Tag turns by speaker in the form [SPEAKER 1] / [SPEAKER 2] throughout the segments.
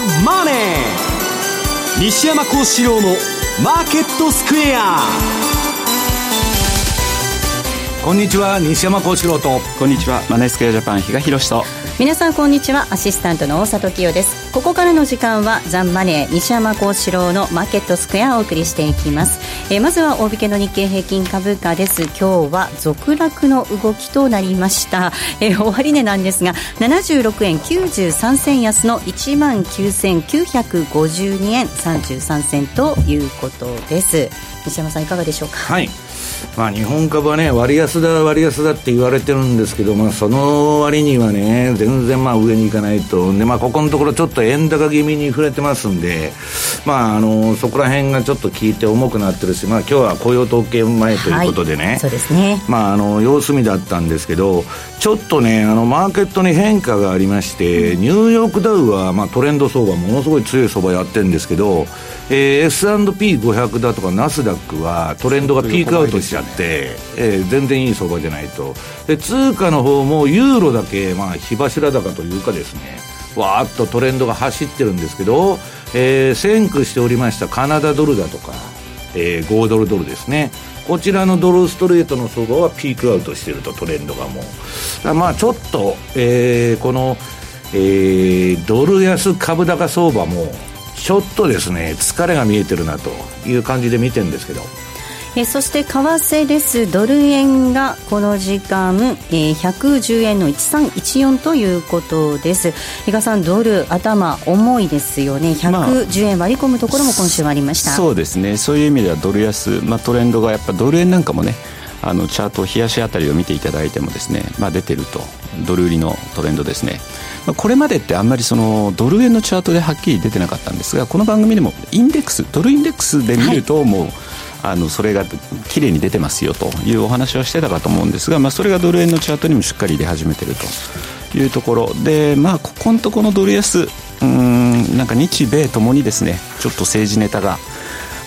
[SPEAKER 1] ザ・マネー」西山幸四郎の「マーケットスクエア」
[SPEAKER 2] こんにちは西山幸四郎と。
[SPEAKER 3] こんにちはマネースクエアジャパン比嘉宏と
[SPEAKER 4] 皆さんこんにちは。アシスタントの大里清です。ここからの時間はザンマネー西山幸四郎のマーケットスクエアをお送りしていきます、えー、まずは大引けの日経平均株価です。今日は続落の動きとなりました、えー、終値なんですが76円93銭安の1万9952円33銭ということです。西山さんいかがでしょうか？
[SPEAKER 2] はい。まあ、日本株はね、割安だ、割安だって言われてるんですけど、まあ、その割にはね、全然まあ上に行かないと、でまあ、ここのところ、ちょっと円高気味に触れてますんで、まあ、あのそこら辺がちょっと効いて重くなってるし、まあ今日は雇用統計前ということでね、はい、
[SPEAKER 4] そうですね。
[SPEAKER 2] まあ、あの様子見だったんですけど、ちょっとね、あのマーケットに変化がありまして、ニューヨークダウは、まあ、トレンド相場、ものすごい強い相場やってるんですけど、えー、S&P500 だとかナスダックはトレンドがピークアウトしちゃって、えー、全然いい相場じゃないと。で通貨の方もユーロだけ、まあ、火柱高というかですねわーっとトレンドが走ってるんですけど、えー、先駆しておりましたカナダドルだとか、えー、5ドルドルですね。こちらのドルストレートの相場はピークアウトしてるとトレンドがもう。まあちょっと、えー、この、えー、ドル安株高相場もちょっとですね疲れが見えてるなという感じで見てるんですけど。
[SPEAKER 4] えそして為替です。ドル円がこの時間、えー、110円の1314ということです。比嘉さんドル頭重いですよね。110円割り込むところも今週はありました、ま
[SPEAKER 3] あ、そうですね。そういう意味ではドル安、まあ、トレンドがやっぱドル円なんかもねあのチャート冷やしあたりを見ていただいてもですね、まあ、出てるとドル売りのトレンドですね。これまでってあんまりそのドル円のチャートではっきり出てなかったんですがこの番組でもインデックスドルインデックスで見るともう、はい、あのそれが綺麗に出てますよというお話はしてたかと思うんですが、まあ、それがドル円のチャートにもしっかり出始めてるというところ。で、まあ、ここのところのドル安うんなんか日米ともにですねちょっと政治ネタが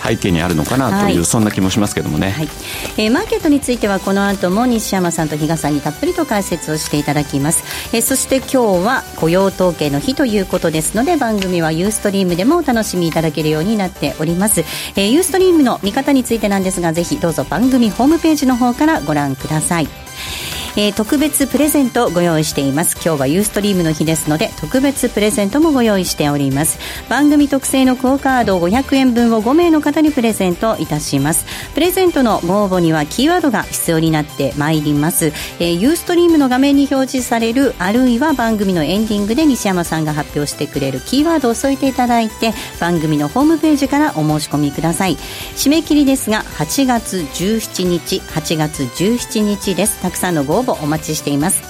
[SPEAKER 3] 背景にあるのかなという、はい、そんな気もしますけどもね、はい、
[SPEAKER 4] えー、マーケットについてはこの後も西山さんと比嘉さんにたっぷりと解説をしていただきます、えー、そして今日は雇用統計の日ということですので番組はユーストリームでもお楽しみいただけるようになっております、えー、ユーストリームの見方についてなんですがぜひどうぞ番組ホームページの方からご覧くださいえー、特別プレゼントをご用意しています。今日はユーストリームの日ですので特別プレゼントもご用意しております。番組特製のクオカード500円分を5名の方にプレゼントいたします。プレゼントのご応募にはキーワードが必要になってまいります、え、ユーストリームの画面に表示されるあるいは番組のエンディングで西山さんが発表してくれるキーワードを添えていただいて番組のホームページからお申し込みください。締め切りですが8月17日8月17日です。たくさんのご応募募お待ちしています。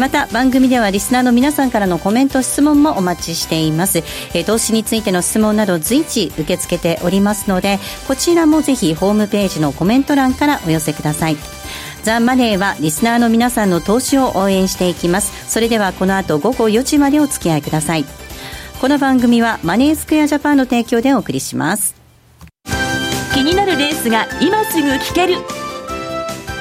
[SPEAKER 4] また番組ではリスナーの皆さんからのコメント質問もお待ちしています。投資についての質問など随時受け付けておりますのでこちらもぜひホームページのコメント欄からお寄せください。ザ・マネーはリスナーの皆さんの投資を応援していきます。それではこの後午後4時までお付き合いください。この番組はマネースクエアジャパンの提供でお送りします。
[SPEAKER 5] 気になるレースが今すぐ聞ける。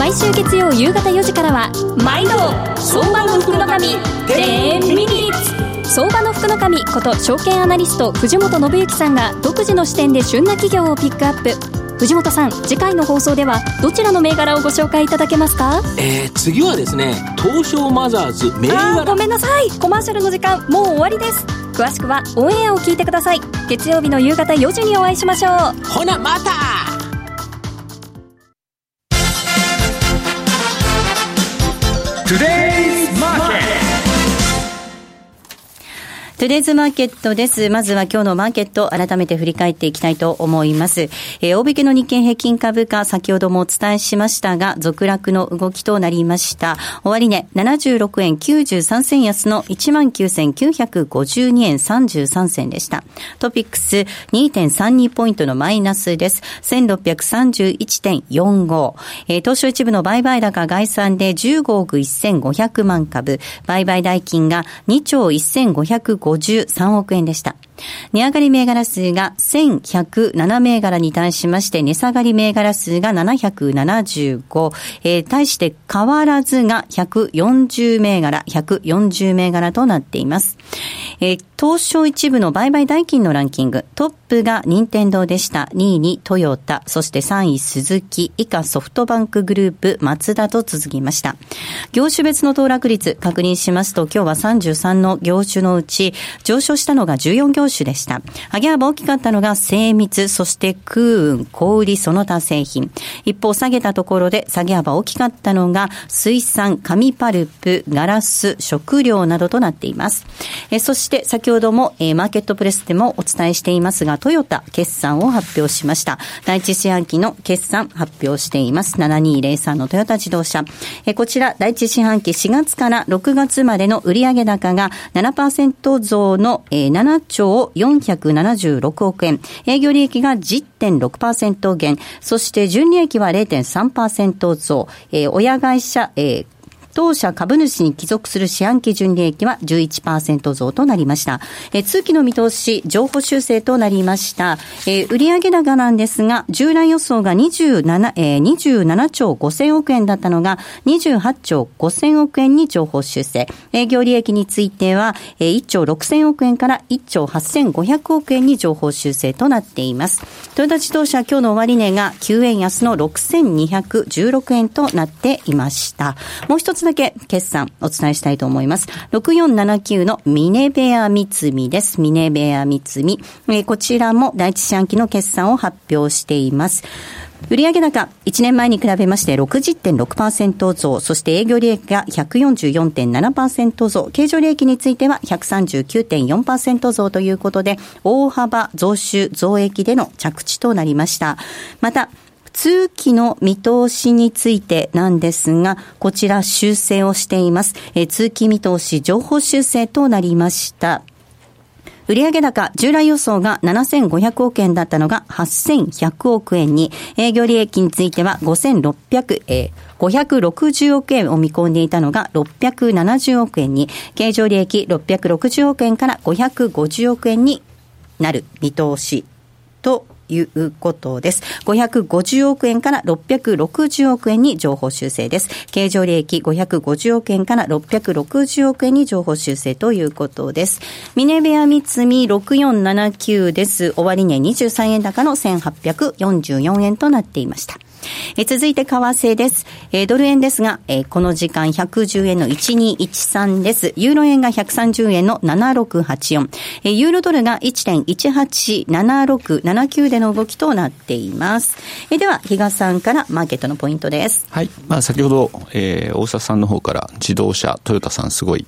[SPEAKER 6] 毎週月曜夕方4時からは毎度相場の福の神10ミニッツ。相場の福の神こと証券アナリスト藤本信之さんが独自の視点で旬な企業をピックアップ。藤本さん次回の放送ではどちらの銘柄をご紹介いただけますか？
[SPEAKER 7] えー、次はですね東証マザーズ銘柄。
[SPEAKER 6] ごめんなさい。コマーシャルの時間もう終わりです。詳しくはオンエアを聞いてください。月曜日の夕方4時にお会いしましょう。
[SPEAKER 7] ほなまた Today
[SPEAKER 4] トゥデイズマーケットです。まずは今日のマーケット、改めて振り返っていきたいと思います。えー、大引けの日経平均株価、先ほどもお伝えしましたが、続落の動きとなりました。終値、76円93銭安の19,952円33銭でした。トピックス2.32ポイントのマイナスです。1631.45。えー、東証一部の売買高概算で15億1500万株。売買代金が2兆53億円でした。値上がり銘柄数が1107銘柄に対しまして、値下がり銘柄数が775、えー、対して変わらずが140銘柄、140銘柄となっています。えー、東証一部の売買代金のランキング、トップが任天堂でした。2位にトヨタ、そして3位鈴木、以下ソフトバンクグループ、マツダと続きました。業種別の騰落率確認しますと、今日は33の業種のうち、上昇したのが14業種でした。上げ幅大きかったのが精密、そして空運、小売その他製品。一方、下げたところで下げ幅大きかったのが水産、紙パルプ、ガラス、食料などとなっています。えそして先ほども、えマーケットプレスでもお伝えしていますが、トヨタ決算を発表しました。第一四半期の決算発表しています。7203のトヨタ自動車。えこちら、第一四半期4月から6月までの売上高が7%増の、え7兆476億円。営業利益が10.6%減。そして純利益は0.3%増。えー、親会社、えー当社株主に帰属する四半期純利益は11%増となりました。え通期の見通し、情報修正となりました。え売上高なんですが、従来予想が27、えー、27兆5000億円だったのが28兆5000億円に情報修正。営業利益については、えー、1兆6000億円から1兆8500億円に情報修正となっています。トヨタ自動車今日の終値が9円安の6216円となっていました。もう一つだけ決算お伝えしたいと思います。6479のミネベア三見です。ミネベア三見。えー、こちらも第一四半期の決算を発表しています。売上高、1年前に比べまして60.6%増、そして営業利益が144.7%増、経常利益については139.4%増ということで、大幅増収増益での着地となりました。また、通期の見通しについてなんですが、こちら修正をしています。え通期見通し情報修正となりました。売上高、従来予想が7500億円だったのが8100億円に、営業利益については5600、えー、560億円を見込んでいたのが670億円に、経常利益660億円から550億円になる見通しということです。550億円から660億円に情報修正です。経常利益550億円から660億円に情報修正ということです。ミネベア三つ6479です。終値23円高の1844円となっていました。え続いて為替です。えドル円ですが、えこの時間110円の1213です。ユーロ円が130円の7684。えユーロドルが1.187679での動きとなっています。えでは、比嘉さんからマーケットのポイントです。
[SPEAKER 3] はい。まあ、先ほど、えー、大沢さんの方から自動車、トヨタさんすごい、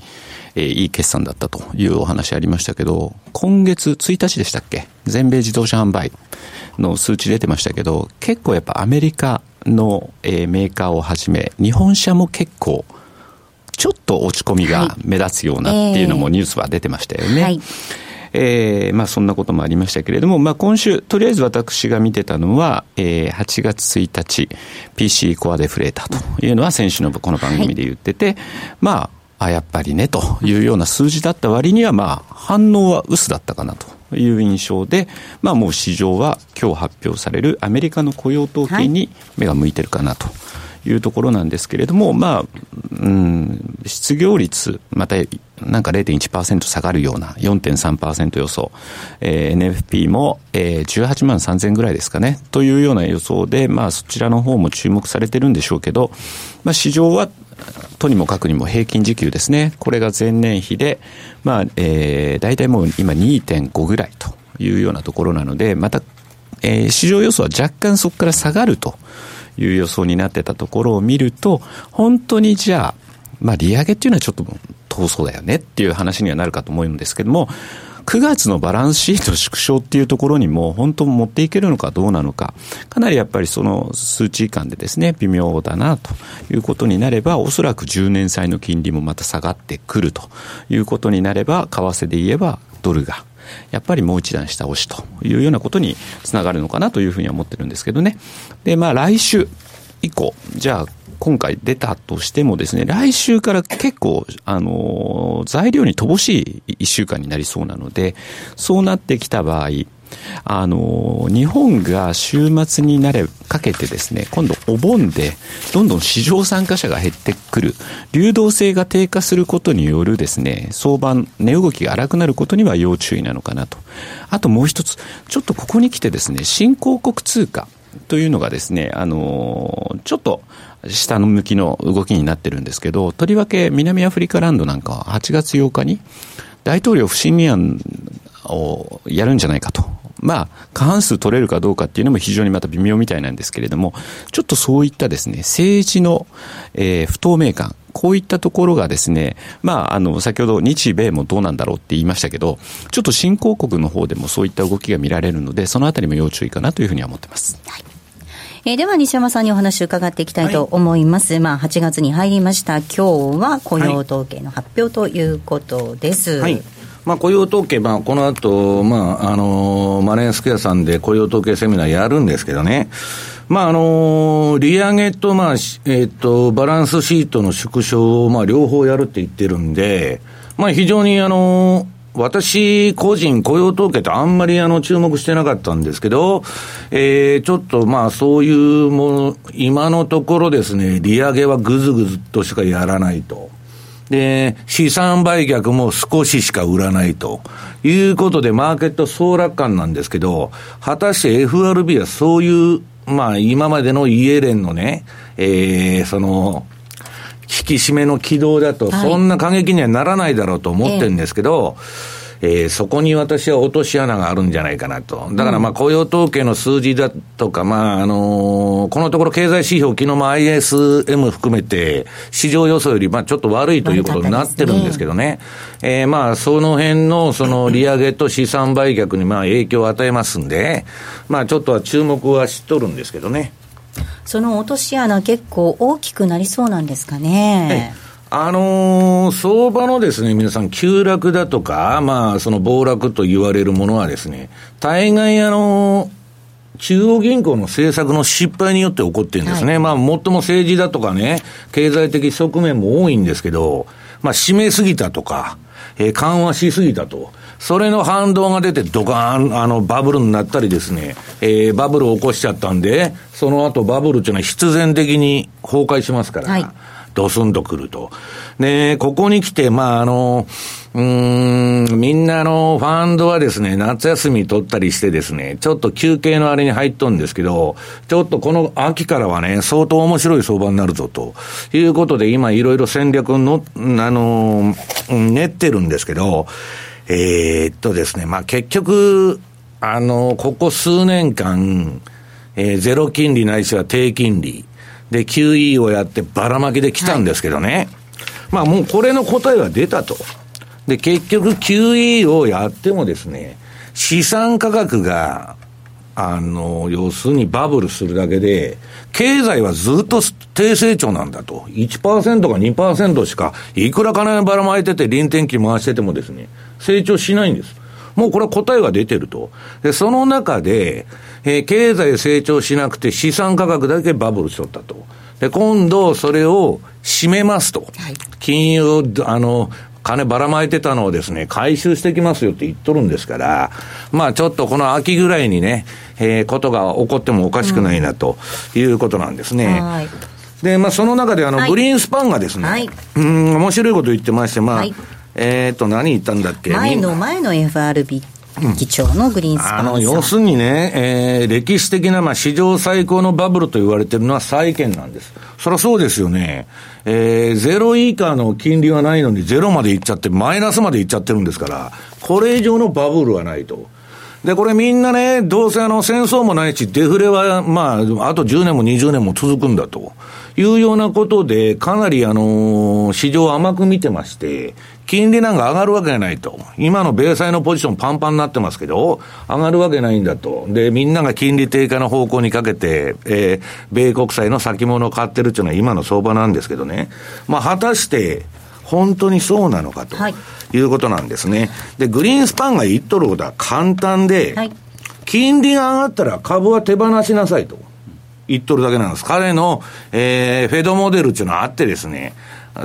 [SPEAKER 3] えー、いい決算だったというお話ありましたけど、今月1日でしたっけ？全米自動車販売の数値出てましたけど、結構やっぱアメリカの、えー、メーカーをはじめ、日本車も結構、ちょっと落ち込みが目立つようなっていうのもニュースは出てましたよね。はい。えー、まあそんなこともありましたけれども、まあ今週、とりあえず私が見てたのは、えー、8月1日、PC コアデフレーターというのは先週のこの番組で言ってて、はい、まあ、あ、やっぱりね、というような数字だった割には、まあ、反応は薄だったかなという印象で、まあ、もう市場は今日発表されるアメリカの雇用統計に目が向いてるかなと。いいうところなんですけれども、まあ、うん、失業率、またなんか0.1%下がるような4.3%予想、えー、NFP も、えー、18万3000ぐらいですかね、というような予想で、まあそちらの方も注目されてるんでしょうけど、まあ市場はとにもかくにも平均時給ですね。これが前年比で、まあ、えー、大体もう今2.5ぐらいというようなところなので、また、えー、市場予想は若干そこから下がるという予想になってたところを見ると、本当にじゃあ、まあ、利上げっていうのはちょっと遠そうだよねっていう話にはなるかと思うんですけども、9月のバランスシート縮小っていうところにも本当持っていけるのかどうなのか、かなりやっぱりその数値間でですね、微妙だなということになれば、おそらく10年債の金利もまた下がってくるということになれば、為替で言えばドルがやっぱりもう一段下押しというようなことにつながるのかなというふうには思ってるんですけどね。で、まあ来週以降、じゃあ今回出たとしてもですね、来週から結構、あの、材料に乏しい一週間になりそうなので、そうなってきた場合、あの、日本が週末になれかけてですね、今度お盆でどんどん市場参加者が減ってくる、流動性が低下することによるですね、相場、値動きが荒くなることには要注意なのかなと。あともう一つ、ちょっとここに来てですね、新興国通貨というのがですね、あの、ちょっと、下の向きの動きになってるんですけど、とりわけ南アフリカランドなんかは8月8日に大統領不信任案をやるんじゃないかと。まあ、過半数取れるかどうかっていうのも非常にまた微妙みたいなんですけれども、ちょっとそういったですね、政治の、えー、不透明感、こういったところがですね、まあ、あの、先ほど日米もどうなんだろうって言いましたけど、ちょっと新興国の方でもそういった動きが見られるので、そのあたりも要注意かなというふうには思ってます。はい。
[SPEAKER 4] えー、では西山さんにお話を伺っていきたいと思います、はい、まあ8月に入りました。今日は雇用統計の発表ということです、
[SPEAKER 2] はい、まあ、雇用統計、まあ、この後、まあ、あのマネースクエアさんで雇用統計セミナーやるんですけどね、まあ、あの利上げと、まあ、えっ、ー、と、バランスシートの縮小を、まあ、両方やるって言ってるんで、まあ、非常に、あの私個人雇用統計ってあんまりあの注目してなかったんですけど、えー、ちょっとまあそういうもの、今のところですね、利上げはぐずぐずとしかやらないと。で、資産売却も少ししか売らないということで、マーケット総楽観なんですけど、果たして FRB はそういう、まあ今までのイエレンのね、えー、その、引き締めの軌道だと、そんな過激にはならないだろうと思ってるんですけど、えー、えー、そこに私は落とし穴があるんじゃないかなと。だからまあ雇用統計の数字だとか、まああのー、このところ経済指標、昨日も ISM 含めて、市場予想よりまあちょっと悪いということになってるんですけどね。ねえー、まあその辺のその利上げと資産売却にまあ影響を与えますんで、まあちょっとは注目はしっとるんですけどね。
[SPEAKER 4] その落とし穴、結構大きくなりそうなんですかね。
[SPEAKER 2] あのー、相場のですね、皆さん、急落だとか、まあ、その暴落と言われるものはですね、大概あのー中央銀行の政策の失敗によって起こってるんですね。はい、まあ、もっとも政治だとかね、経済的側面も多いんですけど、まあ、締めすぎたとか、えー、緩和しすぎたと。それの反動が出て、ドカーン、あの、バブルになったりですね、えー、バブルを起こしちゃったんで、その後バブルっていうのは必然的に崩壊しますから、はい、ドスンとくると。で、ここに来て、まあ、あの、うん、みんなのファンドはですね、夏休み取ったりしてですね、ちょっと休憩のあれに入っとんですけど、ちょっとこの秋からはね、相当面白い相場になるぞということで、今いろいろ戦略の、あの、練ってるんですけど、えー、っとですね、まあ、結局、あの、ここ数年間、えー、ゼロ金利ないしは低金利、で、QE をやってばらまきで来たんですけどね、はい、まあもうこれの答えは出たと。で、結局 QE をやってもですね、資産価格が、あの、要するにバブルするだけで、経済はずっと低成長なんだと。1%か2%しか、いくら金ばらまいてて、臨転機回しててもですね、成長しないんです。もうこれは答えが出てると。で、その中で、えー、経済成長しなくて資産価格だけバブルしとったと。で、今度それを締めますと。はい、金融、あの、金ばらまいてたのをですね、回収してきますよって言っとるんですから、まあちょっとこの秋ぐらいにね、えー、ことが起こってもおかしくないなということなんですね。うんで、まあ、その中で、あの、はい、グリーンスパンがですね、はい、うん、面白いこと言ってまして、まあ、はい、えっ、ー、と、何言ったんだっけ？
[SPEAKER 4] 前の前の FRB 議長のグリーンスパン、
[SPEAKER 2] あの、要するにね、えー、歴史的な、まあ、史上最高のバブルと言われてるのは債券なんです。そりゃそうですよね。えー、ゼロ以下の金利はないのにゼロまでいっちゃって、マイナスまでいっちゃってるんですから、これ以上のバブルはないと。で、これみんなね、どうせあの戦争もないし、デフレは、まあ、あと10年も20年も続くんだというようなことで、かなりあの、市場甘く見てまして、金利なんか上がるわけがないと。今の米債のポジションパンパンになってますけど、上がるわけないんだと。で、みんなが金利低下の方向にかけて、えー、米国債の先物を買ってるっていうのは今の相場なんですけどね。まあ、果たして、本当にそうなのかと
[SPEAKER 4] はい
[SPEAKER 2] いうことなんですね。で、グリーンスパンが言っとることは簡単で、
[SPEAKER 4] はい
[SPEAKER 2] 金利が上がったら株は手放しなさいと言っとるだけなんです。彼の、えー、フェドモデルっていうのはあってですね、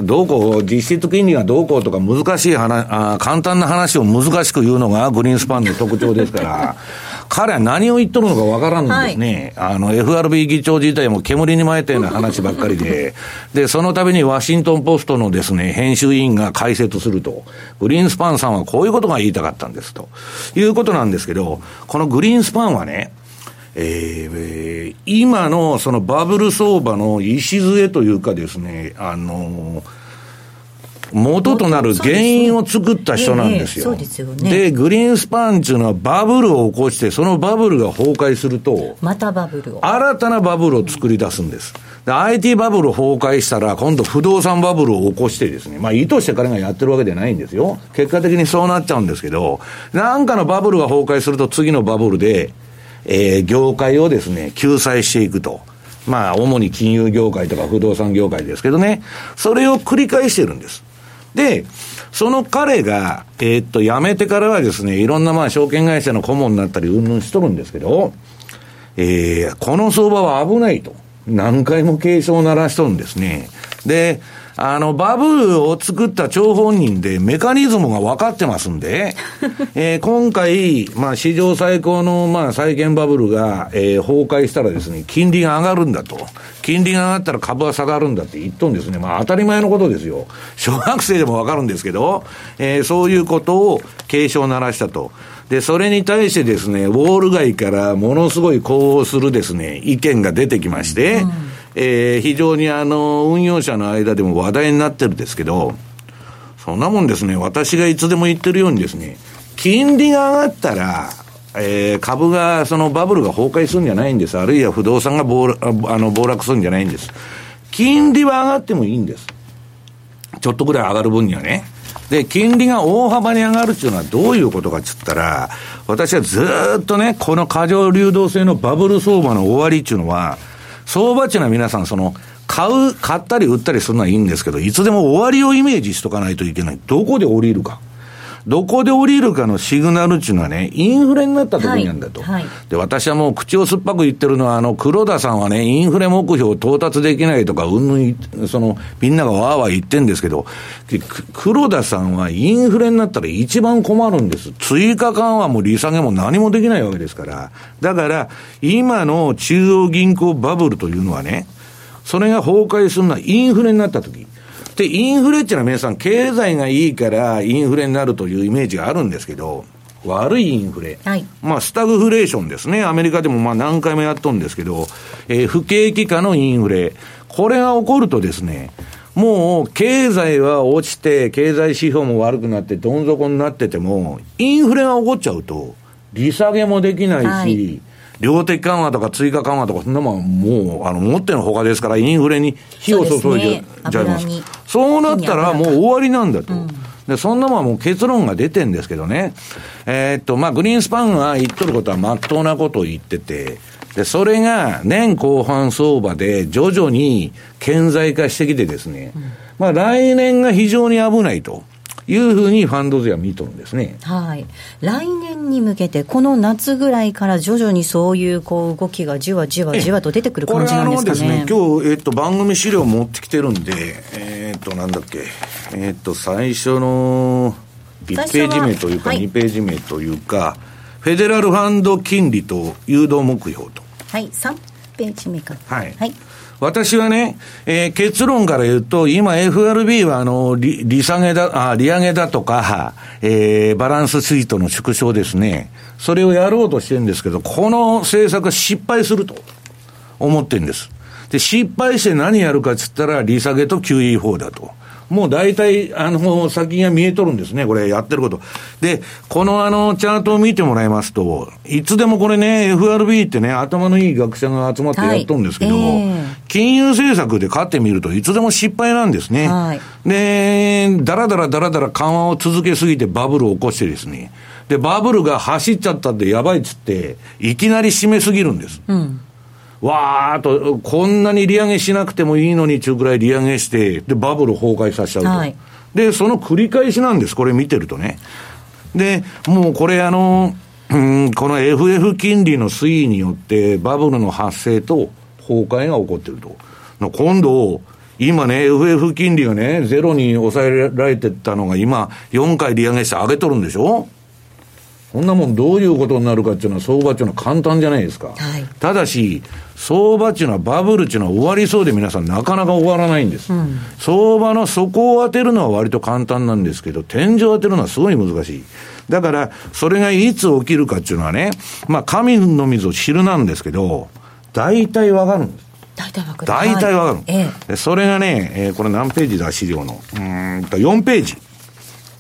[SPEAKER 2] どうこう、実質金利がどうこうとか難しい話、あー簡単な話を難しく言うのがグリーンスパンの特徴ですから、彼は何を言っとるのかわからんんですね。あの、FRB 議長自体も煙に巻いたような話ばっかりで、で、その度にワシントンポストのですね、編集委員が解説すると、グリーンスパンさんはこういうことが言いたかったんですと、いうことなんですけど、このグリーンスパンはね、えーえー今のそのバブル相場の礎というかですね、あの元となる原因を作った人なんですよ。
[SPEAKER 4] で、
[SPEAKER 2] グリーンスパンっていうのはバブルを起こして、そのバブルが崩壊すると、
[SPEAKER 4] またバブルを
[SPEAKER 2] 新たなバブルを作り出すんです。で、IT バブル崩壊したら、今度不動産バブルを起こしてですね、まあ意図して彼がやってるわけじゃないんですよ。結果的にそうなっちゃうんですけど、なんかのバブルが崩壊すると次のバブルで、えー業界をですね、救済していくと。まあ、主に金融業界とか不動産業界ですけどね、それを繰り返してるんです。で、その彼が、えーっと、辞めてからはですね、いろんなまあ証券会社の顧問になったり、うんぬんしとるんですけど、えーこの相場は危ないと。何回も警鐘を鳴らしとるんですね。で、あの、バブルを作った張本人でメカニズムが分かってますんで、えー今回、まあ、史上最高の、まあ、債券バブルが、えー崩壊したらですね、金利が上がるんだと。金利が上がったら株は下がるんだって言っとるんですね。まあ、当たり前のことですよ。小学生でも分かるんですけど、えーそういうことを警鐘を鳴らしたと。で、それに対してですね、ウォール街からものすごい呼応するですね、意見が出てきまして、えー非常にあの、運用者の間でも話題になってるんですけど、そんなもんですね、私がいつでも言ってるようにですね、金利が上がったら、えー株が、そのバブルが崩壊するんじゃないんです。あるいは不動産が暴落あの暴落するんじゃないんです。金利は上がってもいいんです。ちょっとぐらい上がる分にはね。で、金利が大幅に上がるっていうのはどういうことかって言ったら、私はずっとね、この過剰流動性のバブル相場の終わりっていうのは、相場値な皆さんその、買う、買ったり売ったりするのはいいんですけど、いつでも終わりをイメージしとかないといけない。どこで降りるか。どこで降りるかのシグナルっていうのはね、インフレになった時なんだと。
[SPEAKER 4] はいはい
[SPEAKER 2] で、私はもう口を酸っぱく言ってるのは、あの、黒田さんはね、インフレ目標を到達できないとか、うんぬん、その、みんながわーわー言ってんですけど、く黒田さんはインフレになったら一番困るんです。追加緩和も利下げも何もできないわけですから。だから、今の中央銀行バブルというのはね、それが崩壊するのはインフレになった時。で、インフレっていうのは皆さん、経済がいいからインフレになるというイメージがあるんですけど、悪いインフレ。
[SPEAKER 4] はい
[SPEAKER 2] まあ、スタグフレーションですね。アメリカでもまあ何回もやっとんですけど、えー不景気下のインフレ。これが起こるとですね、もう経済は落ちて、経済指標も悪くなって、どん底になってても、インフレが起こっちゃうと、利下げもできないし、
[SPEAKER 4] はい
[SPEAKER 2] 量的緩和とか追加緩和とか、そんなもんもう、あの、持ってのほかですから、インフレに火を注い
[SPEAKER 4] そうです
[SPEAKER 2] で
[SPEAKER 4] ね
[SPEAKER 2] ちゃいます。そうなったらもう終わりなんだと。
[SPEAKER 4] うん。
[SPEAKER 2] で、そんなもんはもう結論が出てんですけどね。えーっと、まあ、グリーンスパンが言っとることは真っ当なことを言ってて、で、それが年後半相場で徐々に顕在化してきてですね、まあ、来年が非常に危ないというふうにファンド勢は見とるんですね。
[SPEAKER 4] はい、来年に向けて、この夏ぐらいから徐々にそういうこう動きがじわじわじわと出てくる感じなんですかね。
[SPEAKER 2] ね、今日、えっと、番組資料持ってきてるんで、えっと、なんだっけ、えっと、最初の1ページ目というか、
[SPEAKER 4] 最初ははい
[SPEAKER 2] 2ページ目というか、フェデラルファンド金利と誘導目標と。
[SPEAKER 4] はい、3ページ目から。
[SPEAKER 2] はい
[SPEAKER 4] はい。
[SPEAKER 2] 私はね、えー結論から言うと、今 FRB はあの、利利下げだ、あ、利上げだとか、えーバランスシートの縮小ですね。それをやろうとしてるんですけど、この政策は失敗すると思ってるんです。で、失敗して何やるかっつったら、利下げと QE4 だと。もう大体、あの、先が見えとるんですね、これやってること。で、このあの、チャートを見てもらいますと、いつでもこれね、FRB ってね、頭のいい学者が集まってやっとるんですけど、
[SPEAKER 4] はいえー
[SPEAKER 2] 金融政策で勝ってみるといつでも失敗なんですね。
[SPEAKER 4] はい
[SPEAKER 2] で、だらだらだらだら緩和を続けすぎてバブルを起こしてですね、で、バブルが走っちゃったってやばいっつって、いきなり締めすぎるんです。
[SPEAKER 4] うん。
[SPEAKER 2] わーっと、こんなに利上げしなくてもいいのにちゅうくらい利上げして、で、バブル崩壊させちゃうと。
[SPEAKER 4] はい
[SPEAKER 2] で、その繰り返しなんです、これ見てるとね。で、もうこれあの、うん、この FF 金利の推移によって、バブルの発生と崩壊が起こってると。今度、今ね、FF 金利がね、ゼロに抑えられてたのが今、4回利上げして上げとるんでしょ？こんなもんどういうことになるかっていうのは相場っていうのは簡単じゃないですか。
[SPEAKER 4] はい
[SPEAKER 2] ただし、相場っていうのはバブルっていうのは終わりそうで皆さんなかなか終わらないんです。相場の底を当てるのは割と簡単なんですけど、天井を当てるのはすごい難しい。だから、それがいつ起きるかっていうのはね、まあ、神の水を知るなんですけど、大体わかるんです。
[SPEAKER 4] 大体わかる。
[SPEAKER 2] 大体わかる、
[SPEAKER 4] はい
[SPEAKER 2] それがね、えーこれ何ページだ、資料の。うーんと、4ページ。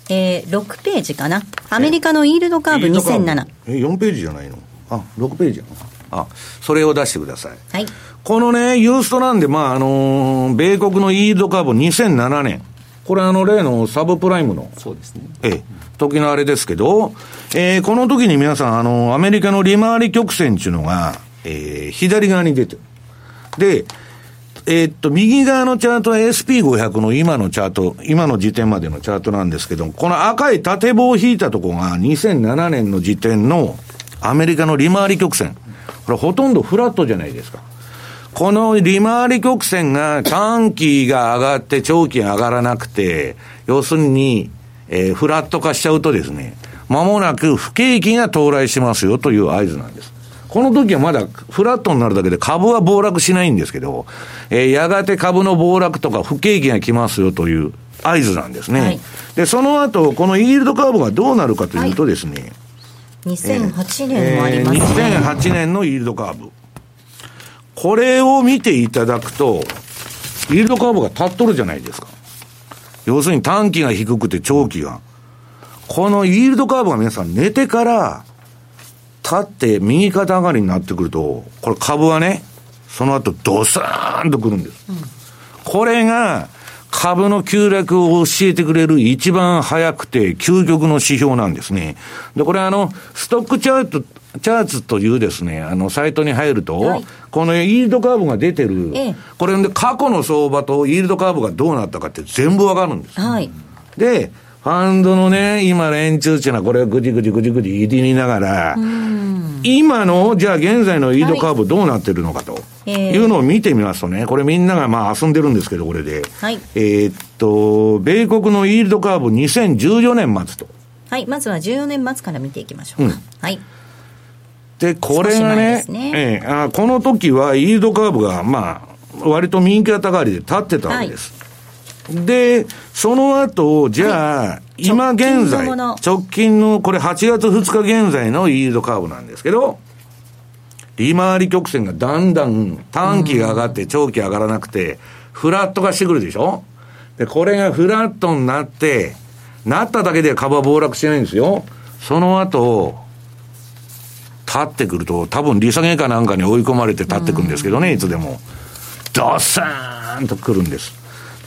[SPEAKER 4] ええー、6ページかな。アメリカのイールドカーブ2007。
[SPEAKER 2] え、4ページじゃないの？あ、6ページやな。あ、それを出してください。
[SPEAKER 4] はい。
[SPEAKER 2] このね、ユーストなんで、まあ、あのー米国のイールドカーブ2007年。これあの、例のサブプライムの。
[SPEAKER 3] そうですね。
[SPEAKER 2] ええ、時のあれですけど、えーこの時に皆さん、あの、アメリカの利回り曲線っていうのが、えー左側に出てる。で、えーっと、右側のチャートは SP500 の今のチャート、今の時点までのチャートなんですけど、この赤い縦棒を引いたとこが2007年の時点のアメリカの利回り曲線。これほとんどフラットじゃないですか。この利回り曲線が短期が上がって長期が上がらなくて、要するに、えーフラット化しちゃうとですね、間もなく不景気が到来しますよという合図なんです。この時はまだフラットになるだけで株は暴落しないんですけど、えーやがて株の暴落とか不景気が来ますよという合図なんですね。
[SPEAKER 4] はい
[SPEAKER 2] で、その後、このイールドカーブがどうなるかというとですね、
[SPEAKER 4] 2008年もありますね。
[SPEAKER 2] えー2008年のイールドカーブ。これを見ていただくと、イールドカーブが立っとるじゃないですか。要するに短期が低くて長期が。このイールドカーブが皆さん寝てから、立って右肩上がりになってくると、これ株はね、その後ドサーンとくるんです。これが株の急落を教えてくれる一番早くて究極の指標なんですね。で、これあの、ストックチャート、チャーツというですね、あの、サイトに入ると、
[SPEAKER 4] はい
[SPEAKER 2] このイールドカーブが出てる、
[SPEAKER 4] ええ
[SPEAKER 2] これで過去の相場とイールドカーブがどうなったかって全部わかるんです。
[SPEAKER 4] はい。
[SPEAKER 2] で、ファンドのね、今連中っていうのはこれをぐじぐじぐじぐじ言いながら、今の、じゃあ現在のイールドカーブどうなってるのかと、
[SPEAKER 4] ええ
[SPEAKER 2] いうのを見てみますとね、これみんながまあ遊んでるんですけど、これで。
[SPEAKER 4] はい
[SPEAKER 2] えーっと、米国のイールドカーブ2014年末と。
[SPEAKER 4] はい。まずは14年末から見ていきましょうか。
[SPEAKER 2] うん
[SPEAKER 4] はい。
[SPEAKER 2] で、これがね、
[SPEAKER 4] ね
[SPEAKER 2] ええあこの時はイールドカーブが、まあ、割と右肩上がりで立ってたわけです。で、その後、じゃあ、今現在、
[SPEAKER 4] 直
[SPEAKER 2] 直近の、これ8月2日現在のイールドカーブなんですけど、利回り曲線がだんだん短期が上がって長期上がらなくて、フラット化してくるでしょ？で、これがフラットになって、なっただけで株は暴落してないんですよ。その後、立ってくると、多分利下げかなんかに追い込まれて立ってくるんですけどね、いつでも。ドサーンと来るんです。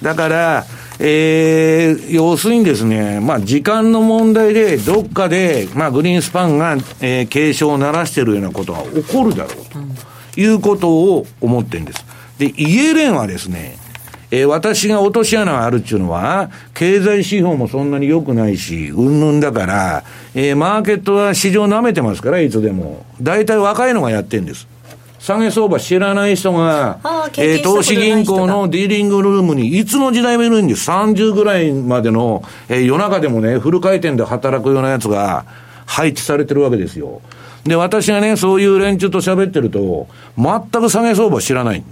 [SPEAKER 2] だから、えー、要するにですね、まあ、時間の問題で、どっかで、まあ、グリーンスパンが、えー、警鐘を鳴らしてるようなことが起こるだろうということを思ってるんです。で、イエレンはですね、えー私が落とし穴があるっていうのは、経済指標もそんなに良くないし、うんぬんだから、えーマーケットは市場舐めてますから、いつでも。大体若いのがやってるんです。下げ相場知らない人がえー投資銀行のディーリングルームにいつの時代もいるんです。30ぐらいまでの、えー夜中でもね、フル回転で働くようなやつが配置されてるわけですよ。で、私がね、そういう連中と喋ってると、全く下げ相場知らない。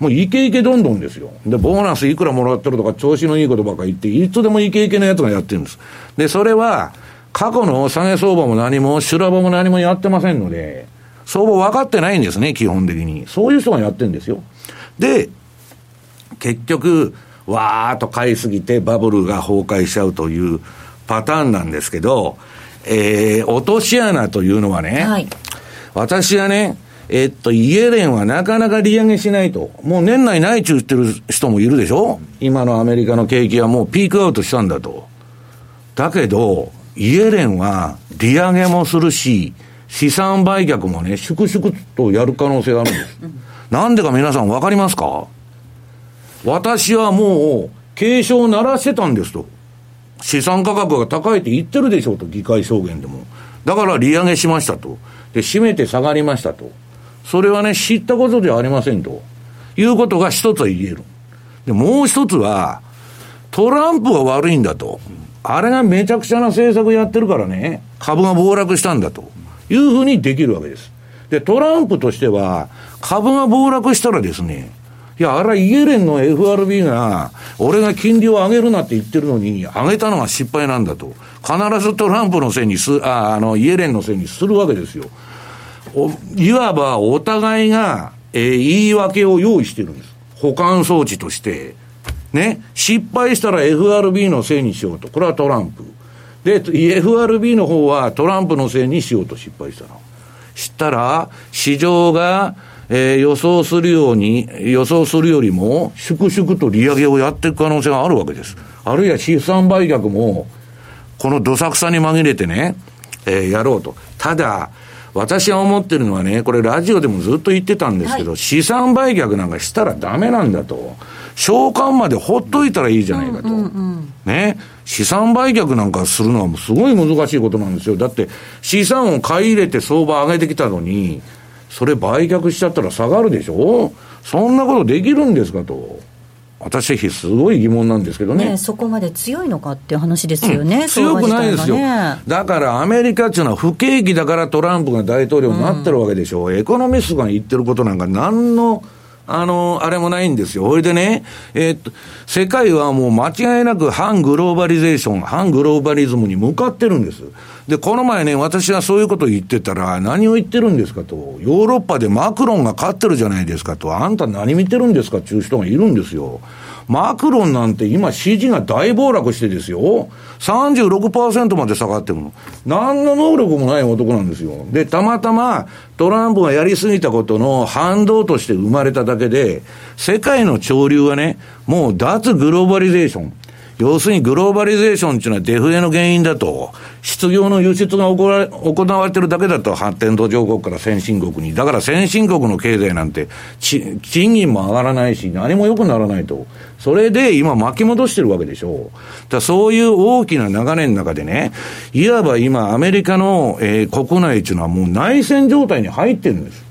[SPEAKER 2] もうイケイケどんどんですよ。で、ボーナスいくらもらってるとか、調子のいいことばっか言って、いつでもイケイケなやつがやってるんです。で、それは、過去の下げ相場も何も、修羅場も何もやってませんので、相場分かってないんですね、基本的に。そういう人がやってるんですよ。で、結局、わーっと買いすぎてバブルが崩壊しちゃうというパターンなんですけど、えー、落とし穴というのはね、
[SPEAKER 4] はい。
[SPEAKER 2] 私はね、えっと、イエレンはなかなか利上げしないと。もう年内ないちゅう言ってる人もいるでしょ？今のアメリカの景気はもうピークアウトしたんだと。だけど、イエレンは利上げもするし、資産売却もね、粛々とやる可能性があるんです。なんでか皆さんわかりますか？私はもう、警鐘を鳴らしてたんですと。資産価格が高いって言ってるでしょうと、議会証言でも。だから利上げしましたと。で、締めて下がりましたと。それはね、知ったことではありませんと。いうことが一つは言える。で、もう一つは、トランプが悪いんだと。あれがめちゃくちゃな政策やってるからね、株が暴落したんだと。いうふうにできるわけです。で、トランプとしては、株が暴落したらですね、いや、あれはイエレンの FRB が、俺が金利を上げるなって言ってるのに、上げたのが失敗なんだと。必ずトランプのせいにす、あ、あの、イエレンのせいにするわけですよ。いわばお互いが、えー言い訳を用意してるんです。保管装置として。ね。失敗したら FRB のせいにしようと。これはトランプ。で、FRB の方はトランプのせいにしようと失敗したの。したら、市場が、えー予想するように、予想するよりも、粛々と利上げをやっていく可能性があるわけです。あるいは資産売却も、このどさくさに紛れてね、えーやろうと。ただ、私が思ってるのはね、これラジオでもずっと言ってたんですけど、資産売却なんかしたらダメなんだと。償還までほっといたらいいじゃないかと。ね。資産売却なんかするのはもうすごい難しいことなんですよ。だって、資産を買い入れて相場上げてきたのに、それ売却しちゃったら下がるでしょ？そんなことできるんですかと。私、すごい疑問なんですけどね。
[SPEAKER 4] ね、そこまで強いのかっていう話ですよね、
[SPEAKER 2] 強くないですよ。
[SPEAKER 4] ね
[SPEAKER 2] だからアメリカっていうのは不景気だからトランプが大統領になってるわけでしょう。エコノミストが言ってることなんか何の、あの、あれもないんですよ。ほいでね、えーっと、世界はもう間違いなく反グローバリゼーション、反グローバリズムに向かってるんです。で、この前ね、私はそういうことを言ってたら、何を言ってるんですかと。ヨーロッパでマクロンが勝ってるじゃないですかと。あんた何見てるんですかっていう人がいるんですよ。マクロンなんて今支持が大暴落してですよ。36%まで下がってるの。何の能力もない男なんですよ。で、たまたまトランプがやりすぎたことの反動として生まれただけで、世界の潮流はね、もう脱グローバリゼーション。要するにグローバリゼーションっていうのはデフレの原因だと。失業の輸出が行われ行われてるだけだと発展途上国から先進国に。だから先進国の経済なんて賃金も上がらないし何も良くならないと。それで今巻き戻してるわけでしょう。だそういう大きな流れの中でね、いわば今アメリカの、えー国内っていうのはもう内戦状態に入ってるんです。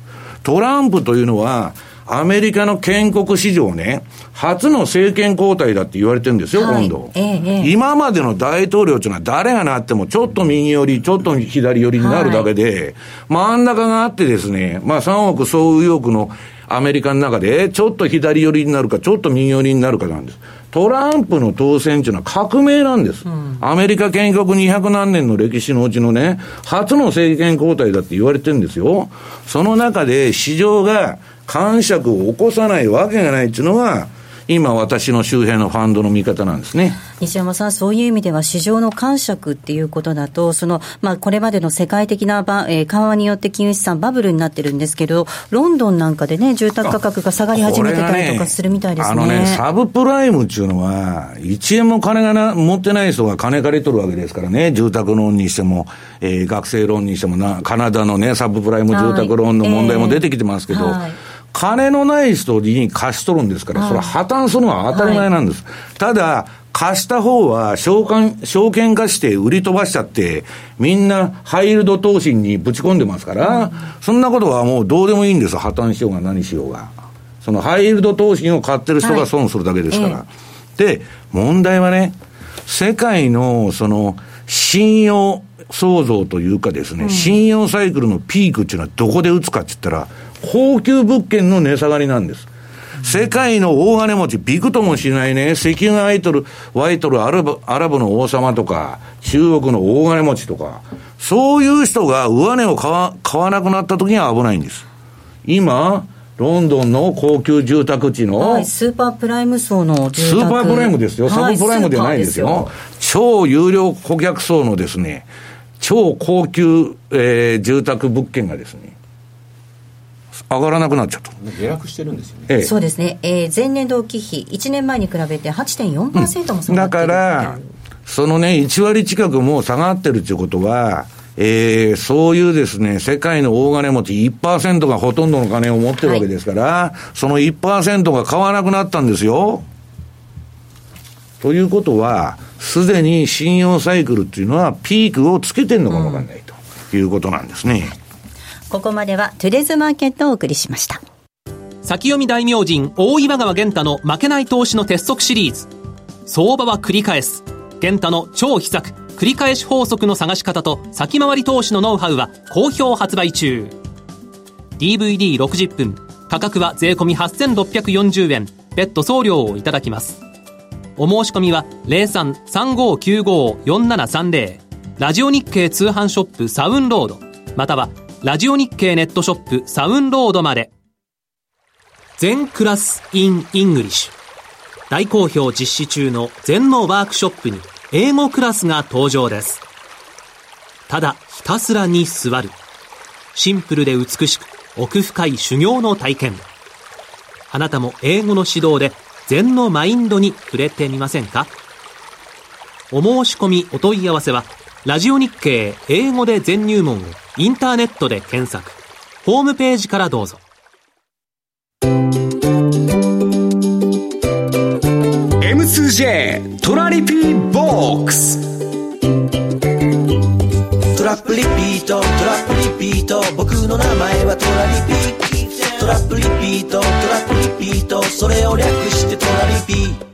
[SPEAKER 2] トランプというのは、アメリカの建国史上ね、初の政権交代だって言われてるんですよ、
[SPEAKER 4] はい
[SPEAKER 2] 今度。
[SPEAKER 4] ええええ
[SPEAKER 2] 今までの大統領っていうのは誰がなってもちょっと右寄り、ちょっと左寄りになるだけで、真ん中があってですね、まあ3億総右翼のアメリカの中で、ちょっと左寄りになるか、ちょっと右寄りになるかなんです。トランプの当選っていうのは革命なんです。アメリカ建国200何年の歴史のうちのね、初の政権交代だって言われてるんですよ。その中で市場が感触を起こさないわけがないっていうのが、今私の周辺のファンドの見方なんですね。
[SPEAKER 4] 西山さん、そういう意味では市場の感触っていうことだと、そのまあ、これまでの世界的なば、えー緩和によって金融資産バブルになってるんですけど、ロンドンなんかでね、住宅価格が下がり始めてたりとかするみたいですね。
[SPEAKER 2] あのね、サブプライムっていうのは、1円も金がな持ってない人が金借り取るわけですからね、住宅ローンにしても、えー学生ローンにしてもな、カナダのね、サブプライム住宅ローンの問題も出てきてますけど、
[SPEAKER 4] はい
[SPEAKER 2] 金のない人に貸し取るんですから、それは破綻するのは当たり前なんです。ただ、貸した方は証券、証券化して売り飛ばしちゃって、みんなハイルド投資にぶち込んでますから、そんなことはもうどうでもいいんです破綻しようが何しようが。そのハイルド投資を買ってる人が損するだけですから。で、問題はね、世界のその信用創造というかですね、信用サイクルのピークっていうのはどこで打つかって言ったら、高級物件の値下がりなんです。世界の大金持ち、びくともしないね、石油アイドル、ワイトルアラブ、アラブの王様とか、中国の大金持ちとか、そういう人が上値を買わ買わなくなった時には危ないんです。今、ロンドンの高級住宅地の、
[SPEAKER 4] はい、スーパープライム層の住宅
[SPEAKER 2] スーパープライムですよ、サ
[SPEAKER 4] はい
[SPEAKER 2] ブプライムではないですよ。超有料顧客層のですね、超高級、えー住宅物件がですね、上がらなくなっちゃった。
[SPEAKER 3] 下落してるんですよね。
[SPEAKER 2] ええ。
[SPEAKER 4] そうですね、えー前年同期比、1年前に比べて8.4%も下が
[SPEAKER 2] だ
[SPEAKER 4] っている
[SPEAKER 2] から、そのね、1割近くもう下がってるっていうことは、えーそういうですね、世界の大金持ち1%がほとんどの金を持ってるわけですから、その1%が買わなくなったんですよ。ということは、すでに信用サイクルっていうのはピークをつけてるのかもわかんないと。いうことなんですね。
[SPEAKER 4] ここまではトゥデズマーケットをお送りしました。
[SPEAKER 7] 先読み大名人大岩川源太の負けない投資の鉄則シリーズ。相場は繰り返す。源太の超秘策繰り返し法則の探し方と先回り投資のノウハウは好評発売中。DVD60 分価格は税込8640円。別途送料をいただきますお申し込みは0335954730ラジオ日経通販ショップサウンロード。またはラジオ日経ネットショップサウンロードまで。全クラス in English 大好評実施中の全のワークショップに英語クラスが登場です。ただひたすらに座る。シンプルで美しく奥深い修行の体験。あなたも英語の指導で禅のマインドに触れてみませんか？お申し込みお問い合わせはラジオ日経英語で全入門をインターネットで検索。ホームページからどうぞ。
[SPEAKER 1] M2J トラリピーボックス。
[SPEAKER 8] トラップリピートトラップリピート。僕の名前はトラリピトトラップリピートトラップリピートそれを略してトラリピート。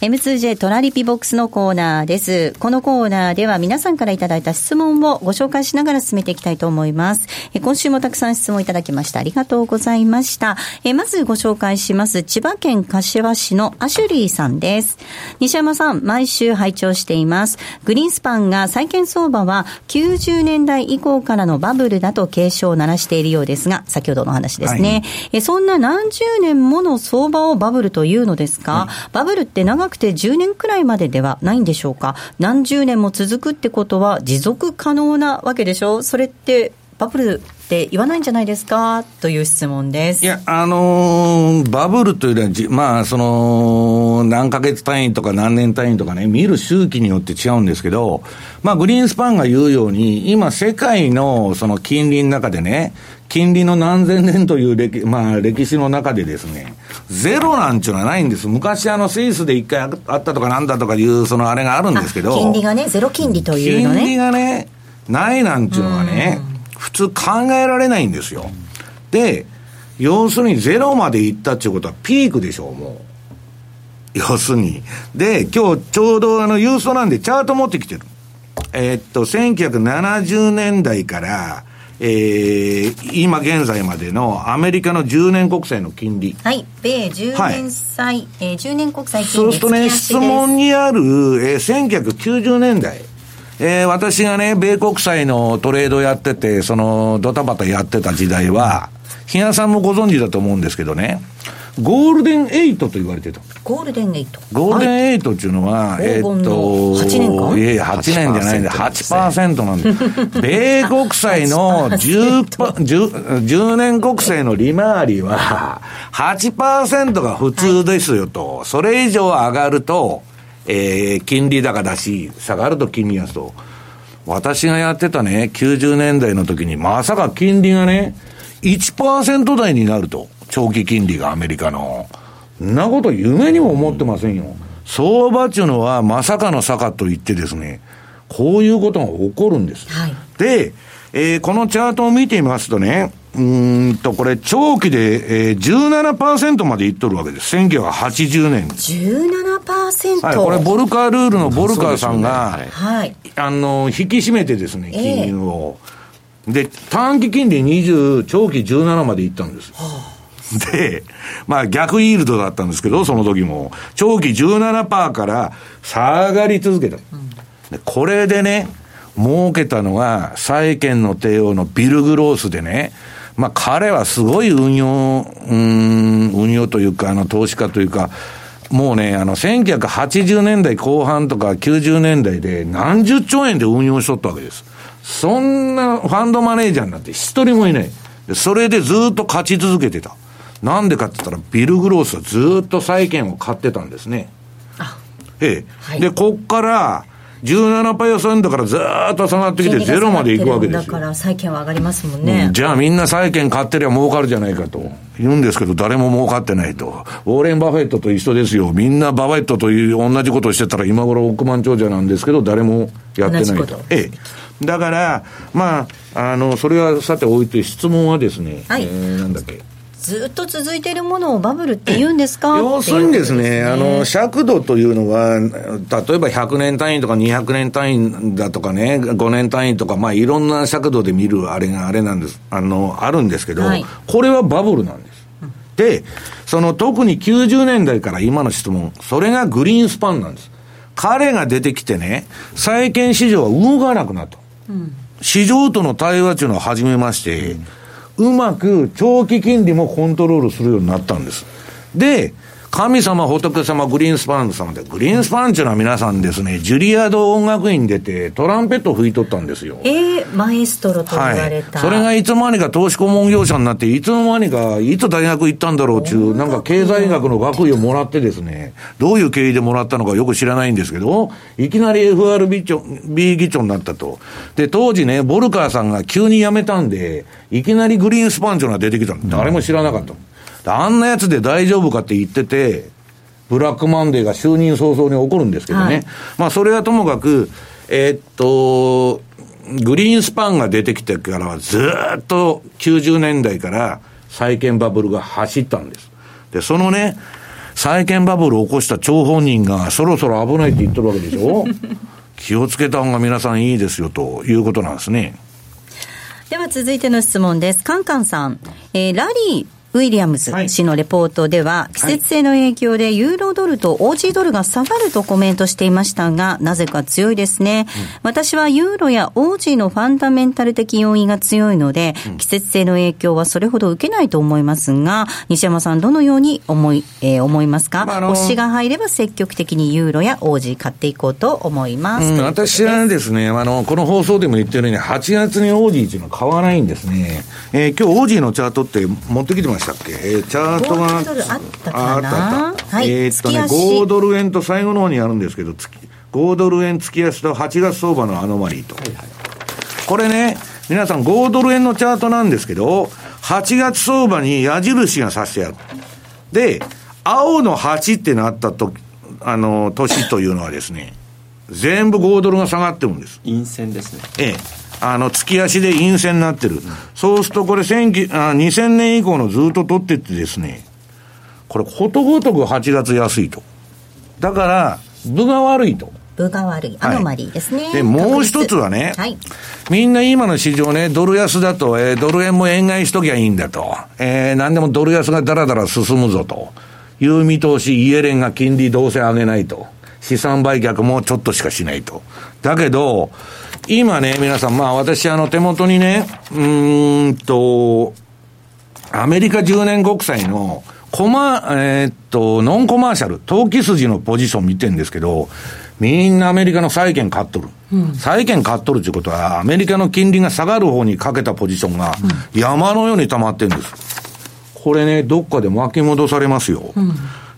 [SPEAKER 4] M2J トラリピボックスのコーナーです。このコーナーでは皆さんからいただいた質問をご紹介しながら進めていきたいと思います。え今週もたくさん質問いただきました。ありがとうございました。えまずご紹介します。千葉県柏市のアシュリーさんです。西山さん、毎週拝聴しています。グリーンスパンが債券相場は90年代以降からのバブルだと警鐘を鳴らしているようですが、先ほどの話ですね。えそんな何十年もの相場をバブルというのですか、バブルって長くくて10年くらいまでではないんでしょうか。何十年も続くってことは持続可能なわけでしょそれってバブルって言わないんじゃないですか？という質問です。
[SPEAKER 2] いや、あのーバブルというよりはじ、まあ、その、何ヶ月単位とか何年単位とかね、見る周期によって違うんですけど、まあ、グリーンスパンが言うように、今、世界のその金利の中でね、金利の何千年という歴, まあ、歴史の中でですね、ゼロなんちゅうのはないんです。昔、あの、スイスで一回あったとかなんだとかいう、そのあれがあるんですけど、
[SPEAKER 4] 金利がね、ゼロ金利というの
[SPEAKER 2] 金利
[SPEAKER 4] ね。
[SPEAKER 2] がね、ないなんていうのはね、普通考えられないんですよ。で、要するにゼロまで行ったっていうことはピークでしょう、もう。要するに。で、今日ちょうどあの、ユーストなんでチャート持ってきてる。えーっと、1970年代から、えー、今現在までのアメリカの10年国債の金利。
[SPEAKER 4] はい。米10年債、えー10年国債金利
[SPEAKER 2] そうするとね、質問にある、えー1990年代、えー私がね、米国債のトレードやってて、その、ドタバタやってた時代は、日野さんもご存知だと思うんですけどね、ゴールデンエイトと言われてた。
[SPEAKER 4] ゴールデンエイト。
[SPEAKER 2] ゴールデ
[SPEAKER 4] はい
[SPEAKER 2] ンエイトっていうのは、
[SPEAKER 4] 黄金の
[SPEAKER 2] えーっと、
[SPEAKER 4] 8年間？
[SPEAKER 2] いやいや、8年じゃないんで、8%なんで。米国債の 10, パ 10, 10年国債の利回りは、8%が普通ですよと。それ以上上がると、えー金利高だし、下がると金利安と。私がやってたね、90年代の時に、まさか金利がね、1%台になると。長期金利がアメリカの。んなこと夢にも思ってませんよ。相場っていうのはまさかの坂と言ってですね、こういうことが起こるんです。
[SPEAKER 4] はい
[SPEAKER 2] で、えーこのチャートを見てみますとね、うーんと、これ長期で、えー、17%までいっとるわけです。1980年。
[SPEAKER 4] 17%。
[SPEAKER 2] はい、これボルカールールのボルカーさんが、
[SPEAKER 4] はい。
[SPEAKER 2] あの、引き締めてですね、
[SPEAKER 4] ええ
[SPEAKER 2] 金融を。で、短期金利20、長期17までいったんです。で、まあ逆イールドだったんですけど、その時も。長期17%から下がり続けた。でこれでね、儲けたのが債券の帝王のビル・グロースでね、まあ彼はすごい運用、うん、運用というか、あの、投資家というか、もうね、あの、1980年代後半とか90年代で何十兆円で運用しとったわけです。そんなファンドマネージャーなんて一人もいない。それでずっと勝ち続けてた。なんでかって言ったら、ビル・グロースはずっと債券を買ってたんですね。ええ。はい、で、こっから、17%予算だからずっと下がってきてゼロまでいくわけです
[SPEAKER 4] よ。だから債券は上がりますもんね、
[SPEAKER 2] うん、じゃあみんな債券買ってりゃ儲かるじゃないかと言うんですけど、誰も儲かってないと。ウォーレン・バフェットと一緒ですよ。みんなバフェットという同じことをしてたら今頃億万長者なんですけど、誰もやってないと。ええ。だから、まあ、あの、それはさておいて質問はですね、
[SPEAKER 4] はい、
[SPEAKER 2] えー、なんだっけ。
[SPEAKER 4] ずっと続いているものをバブルって言うんですか？
[SPEAKER 2] 要するにですね、あの、尺度というのは、例えば100年単位とか200年単位だとかね、5年単位とか、まあいろんな尺度で見るあれがあれなんです、あの、あるんですけど、はい、これはバブルなんです。で、その特に90年代から今の質問、それがグリーンスパンなんです。彼が出てきてね、債券市場は動かなくなった。うん、市場との対話というのを始めまして、うんうまく長期金利もコントロールするようになったんです。で、神様、仏様、グリーンスパン様で、グリーンスパンっていうのは皆さんですね、ジュリアード音楽院出て、トランペット吹いとったんですよ。
[SPEAKER 4] えー、マエストロと言われた。
[SPEAKER 2] はい、それがいつの間にか投資顧問業者になって、いつの間にか、いつ大学行ったんだろうっていう、なんか経済学の学位をもらってですね、どういう経緯でもらったのかよく知らないんですけど、いきなり FRB 議長になったと。で、当時ね、ボルカーさんが急に辞めたんで、いきなりグリーンスパンっていうのが出てきた誰も知らなかった。あんなやつで大丈夫かって言ってて、ブラックマンデーが就任早々に起こるんですけどね。はい、まあ、それはともかく、えー、っと、グリーンスパンが出てきてからはずっと90年代から債券バブルが走ったんです。で、そのね、債券バブルを起こした張本人がそろそろ危ないって言ってるわけでしょ 気をつけた方が皆さんいいですよということなんですね。
[SPEAKER 4] では続いての質問です。カンカンさん。えー、ラリーウィリアムズ氏のレポートでは、季節性の影響でユーロドルとオージードルが下がるとコメントしていましたが、なぜか強いですね。うん、私はユーロやオージーのファンダメンタル的要因が強いので、うん、季節性の影響はそれほど受けないと思いますが、西山さんどのように思い、えー、思いますか、まあ、推しが入れば積極的にユーロやオージー買っていこうと思います。
[SPEAKER 2] うん、私はですね、あの、この放送でも言ってるように、8月にオージーっていうのは買わないんですね。えー、今日オージーのチャートって持ってきてましたっけ、えー、チャートが、あったかな？あった。はい、えー、っとね、5ドル円と最後の方にあるんですけど、5ドル円月足と8月相場のアノマリーと。はいはい、これね、皆さん5ドル円のチャートなんですけど、8月相場に矢印がさしてある。で、青の8ってなったと、あの、年というのはですね、全部5ドルが下がってるんです。
[SPEAKER 3] 陰線ですね。
[SPEAKER 2] ええ。あの、月足で陰線になってる。そうするとこれ、2000年以降のずっと取ってってですね、これ、ことごとく8月安いと。だから、部が悪いと。
[SPEAKER 4] 部が悪い。アノマリーですね。はい、
[SPEAKER 2] で、もう一つはね、はい、みんな今の市場ね、ドル安だと、えー、ドル円も円買いしときゃいいんだと。えー、何でもドル安がだらだら進むぞと。いう見通し、イエレンが金利どうせ上げないと。資産売却もちょっとしかしないと。だけど、今ね、皆さん、まあ私、あの、手元にね、うんと、アメリカ10年国債の、コマ、えー、っと、ノンコマーシャル、投機筋のポジション見てるんですけど、みんなアメリカの債券買っとる。うん、債券買っとるっていうことは、アメリカの金利が下がる方にかけたポジションが山のように溜まってるんです。これね、どっかで巻き戻されますよ。うん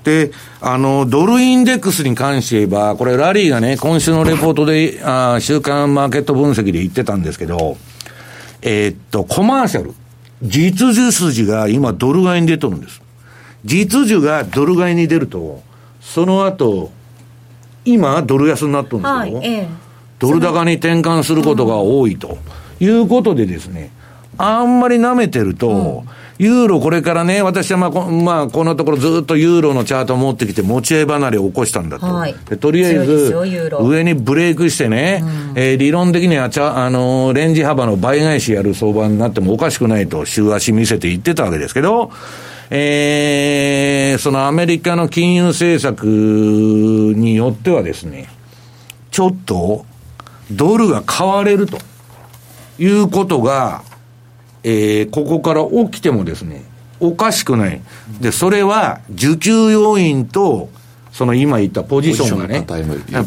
[SPEAKER 2] で、あの、ドルインデックスに関して言えば、これラリーがね、今週のレポートで、あ週間マーケット分析で言ってたんですけど、えー、っと、コマーシャル、実需筋が今ドル買いに出とるんです。実需がドル買いに出ると、その後、今、ドル安になっとるんですけど、はいええ、ドル高に転換することが多いということでですね、あんまり舐めてると、うんユーロこれからね、私はまあこ、まあ、このところずっとユーロのチャートを持ってきて持ち合い離れを起こしたんだと。はい、とりあえず、上にブレイクしてね、うん、えー、理論的にはちゃ、あのー、レンジ幅の倍返しやる相場になってもおかしくないと、週足見せて言ってたわけですけど、えー、そのアメリカの金融政策によってはですね、ちょっと、ドルが買われるということが、えー、ここから起きてもですね、おかしくない。で、それは、受給要因と、その今言ったポジションがね、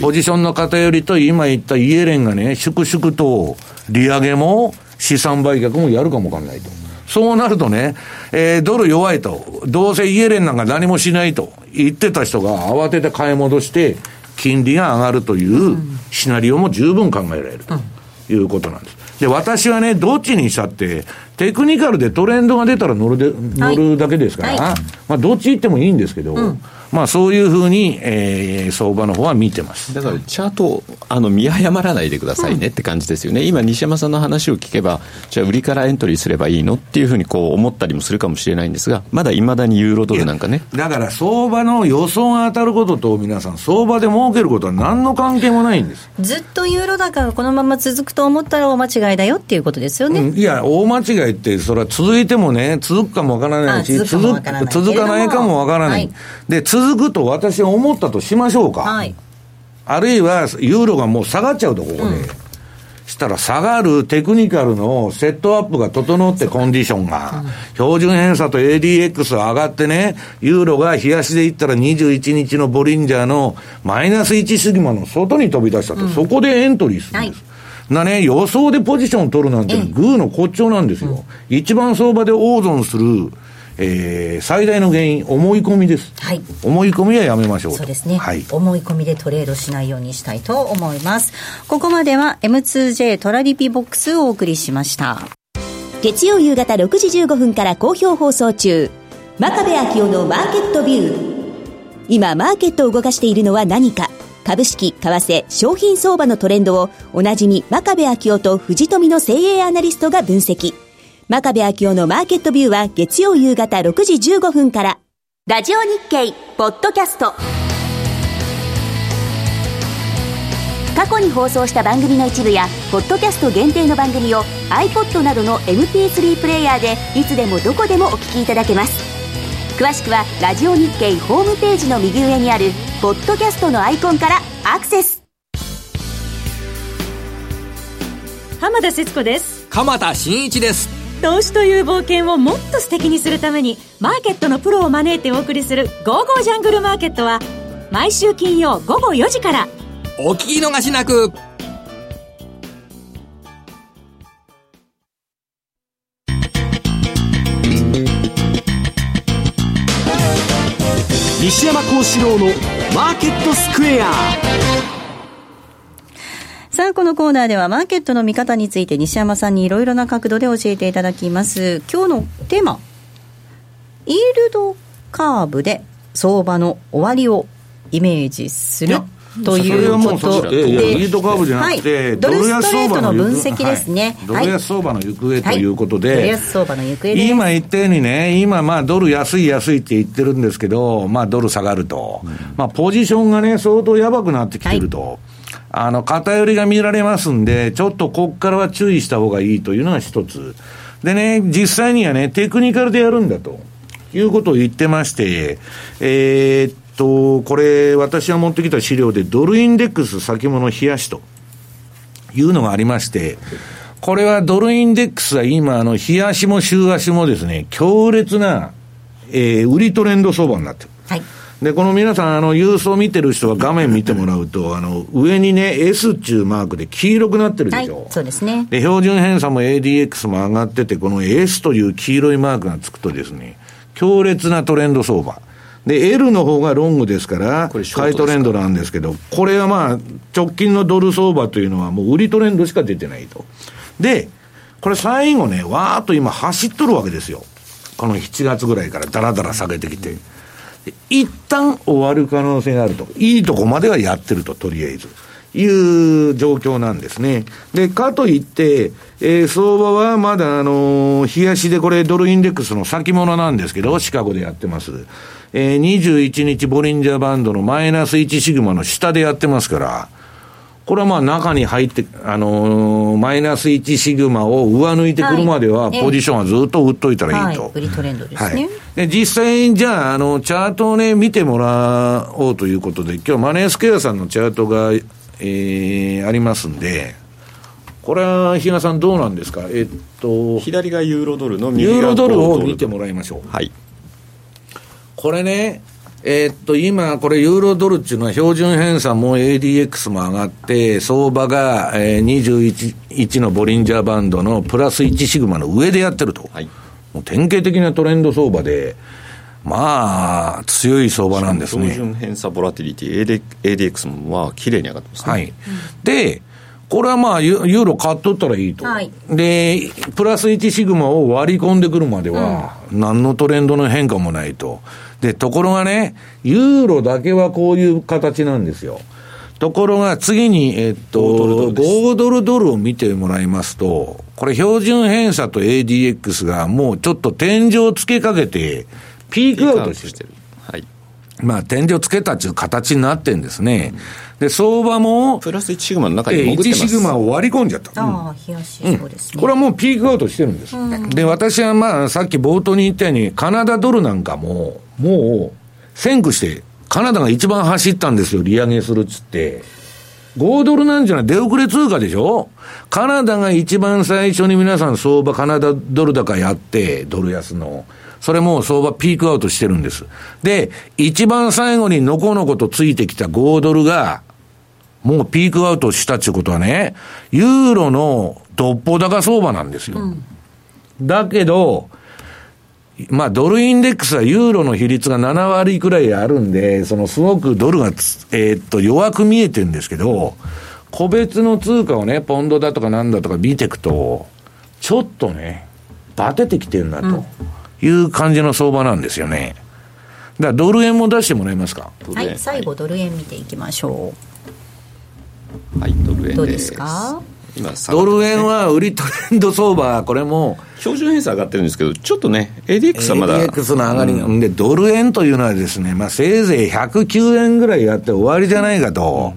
[SPEAKER 2] ポジションの偏りと今言ったイエレンがね、粛々と利上げも資産売却もやるかもわかんないと。そうなるとね、えー、ドル弱いと、どうせイエレンなんか何もしないと言ってた人が慌てて買い戻して、金利が上がるというシナリオも十分考えられるということなんです。で、私はね、どっちにしたって、テクニカルでトレンドが出たら乗るで乗るだけですから、はい、まあ、どっち行ってもいいんですけど、うん。まあ、そういうふうに、えー、相場の方は見てます。
[SPEAKER 3] だからチャートあの見誤らないでくださいねって感じですよね、うん、今、西山さんの話を聞けば、じゃあ、売りからエントリーすればいいのっていうふうにこう思ったりもするかもしれないんですが、まだいまだにユーロドルなんかね。
[SPEAKER 2] だから相場の予想が当たることと、皆さん、相場で儲けることは何の関係もないんです。
[SPEAKER 4] ずっとユーロ高がこのまま続くと思ったら大間違いだよっていうことですよね。
[SPEAKER 2] うん、いや、大間違いって、それは続いてもね、続くかもわからないし、続かない。かもわからない。はい、で、続くと私は思ったとしましょうか。はい、あるいは、ユーロがもう下がっちゃうと、ここで。うん、したら下がるテクニカルのセットアップが整ってコンディションが、うん、標準偏差と ADX 上がってね、ユーロが冷やしでいったら21日のボリンジャーのマイナス1シグマの外に飛び出したと、うん、そこでエントリーするんです。はいなね、予想でポジションを取るなんて、グーの骨頂なんですよ。一番相場で大損する、えー、最大の原因、思い込みです。はい。思い込みはやめましょう。
[SPEAKER 4] そうですね。はい。思い込みでトレードしないようにしたいと思います。ここまでは M2J トラリピボックスをお送りしました。
[SPEAKER 9] 月曜夕方6時15分から好評放送中。真壁昭夫のマーケットビュー。今、マーケットを動かしているのは何か。株式、為替、商品相場のトレンドをおなじみ真壁昭夫と藤富の精鋭アナリストが分析。真壁昭夫のマーケットビューは月曜夕方6時15分から。ラジオ日経ポッドキャスト。過去に放送した番組の一部や、ポッドキャスト限定の番組を iPod などの MP3 プレイヤーでいつでもどこでもお聞きいただけます。詳しくはラジオ日経ホームページの右上にあるポッドキャストのアイコンからアクセス。
[SPEAKER 10] 浜田節子です。
[SPEAKER 11] 鎌田新一です。
[SPEAKER 10] 投資という冒険をもっと素敵にするためにマーケットのプロを招いてお送りする「ゴーゴージャングルマーケット」は毎週金曜午後4時から。
[SPEAKER 11] お聞き逃しなく
[SPEAKER 1] 幸四郎のマーケットスクエア
[SPEAKER 4] さあ、このコーナーではマーケットの見方について西山さんにいろいろな角度で教えていただきます。今日のテーマ、イールドカーブで相場の終わりをイメージする。ということで、
[SPEAKER 2] イールドカーブじゃなくて、はい、
[SPEAKER 4] ドル安相場の分析ですね、
[SPEAKER 2] はい、ドル安相場の行方ということで、はい、ドル
[SPEAKER 4] 安相場の行方
[SPEAKER 2] 今言ったようにね、今、まあ、ドル安い安いって言ってるんですけど、まあ、ドル下がると、うん、まあ、ポジションがね、相当やばくなってきてると。あの、偏りが見られますんで、ちょっとこっからは注意した方がいいというのが一つ。でね、実際にはね、テクニカルでやるんだということを言ってまして、えー、っと、これ、私が持ってきた資料で、ドルインデックス先物冷やしというのがありまして、これはドルインデックスは今、あの、冷やしも週足もですね、強烈な、えー、売りトレンド相場になってる。はい。で、この皆さん、あの、郵送見てる人は画面見てもらうと、あの、上にね、S っていうマークで黄色くなってるでしょ。はい、
[SPEAKER 4] そうですね。
[SPEAKER 2] で、標準偏差も ADX も上がってて、この S という黄色いマークがつくとですね、強烈なトレンド相場。で、L の方がロングですから、買いトレンドなんですけど、これはまあ、直近のドル相場というのはもう売りトレンドしか出てないと。で、これ最後ね、わーっと今走っとるわけですよ。この7月ぐらいからだらだら下げてきて。一旦終わる可能性があると。いいとこまではやってると、とりあえず。いう状況なんですね。で、かといって、えー、相場はまだあのー、冷やしでこれドルインデックスの先物なんですけど、シカゴでやってます。えー、21日ボリンジャーバンドのマイナス1シグマの下でやってますから、これはまあ中に入って、あのー、マイナス1シグマを上抜いてくるまでは、ポジションはずっと売っといたらいいと。はい、
[SPEAKER 4] 売りトレンドですね。はい、
[SPEAKER 2] で、実際にじゃあ、あの、チャートをね、見てもらおうということで、今日マネースケアさんのチャートが、えー、ありますんで、これは比嘉さんどうなんですか？えっと
[SPEAKER 3] 左がユーロドルの
[SPEAKER 2] ユーロドルを見てもらいましょう。
[SPEAKER 3] はい
[SPEAKER 2] これねえーっと、今、これ、ユーロドルっていうのは、標準偏差も ADX も上がって、相場が、えー、21 1のボリンジャーバンドのプラス1シグマの上でやってると。
[SPEAKER 3] はい
[SPEAKER 2] もう典型的なトレンド相場で、まあ、強い相場なんですね。
[SPEAKER 3] 標準偏差ボラティリティ AD ADX もまあ綺麗に上がってますね
[SPEAKER 2] はい。で、これはまあ、ユユーロ買っとったらいいと。
[SPEAKER 4] はい
[SPEAKER 2] で、プラス1シグマを割り込んでくるまでは、何のトレンドの変化もないと。で、ところがね、ユーロだけはこういう形なんですよ。ところが次に、えっと、
[SPEAKER 3] 5ドルドルです
[SPEAKER 2] 5ドルドルを見てもらいますと、これ標準偏差と ADX がもうちょっと天井つけかけて、ピークアウトしてる。
[SPEAKER 3] るはい
[SPEAKER 2] まあ、天井つけたっていう形になってんですね。で、相場も、
[SPEAKER 3] プラス1シグマの中に
[SPEAKER 2] えー1
[SPEAKER 3] 潜ってます
[SPEAKER 2] シグマを割り込んじゃった。
[SPEAKER 4] ああ冷やしそうですね、
[SPEAKER 2] これはもうピークアウトしてるんです。で、私はまあ、さっき冒頭に言ったように、カナダドルなんかも、もう、先駆して、カナダが一番走ったんですよ、利上げするっつって。5ドルなんじゃない出遅れ通貨でしょ？カナダが一番最初に皆さん相場カナダドル高やって、ドル安の。それもう相場ピークアウトしてるんです。で、一番最後にのこのことついてきた5ドルが、もうピークアウトしたっていうことはね、ユーロのどっぽ高相場なんですよ。だけど、まあ、ドルインデックスはユーロの比率が7割くらいあるんで、そのすごくドルがつ、えーっと、弱く見えてるんですけど、個別の通貨をね、ポンドだとかなんだとか見ていくと、ちょっとね、バテてきてるなという感じの相場なんですよね。だからドル円も出してもらえますか？
[SPEAKER 4] はい最後ドル円見ていきましょ
[SPEAKER 3] はいドル円です。
[SPEAKER 4] うどうですか？
[SPEAKER 3] 今
[SPEAKER 2] ドル円は売りトレンド相場、これも、
[SPEAKER 3] 標準偏差上がってるんですけどちょっとね ADX はまだ。
[SPEAKER 2] ADX の上がりが、で、ドル円というのはですね、まあ、せいぜい109円ぐらいやって終わりじゃないかと。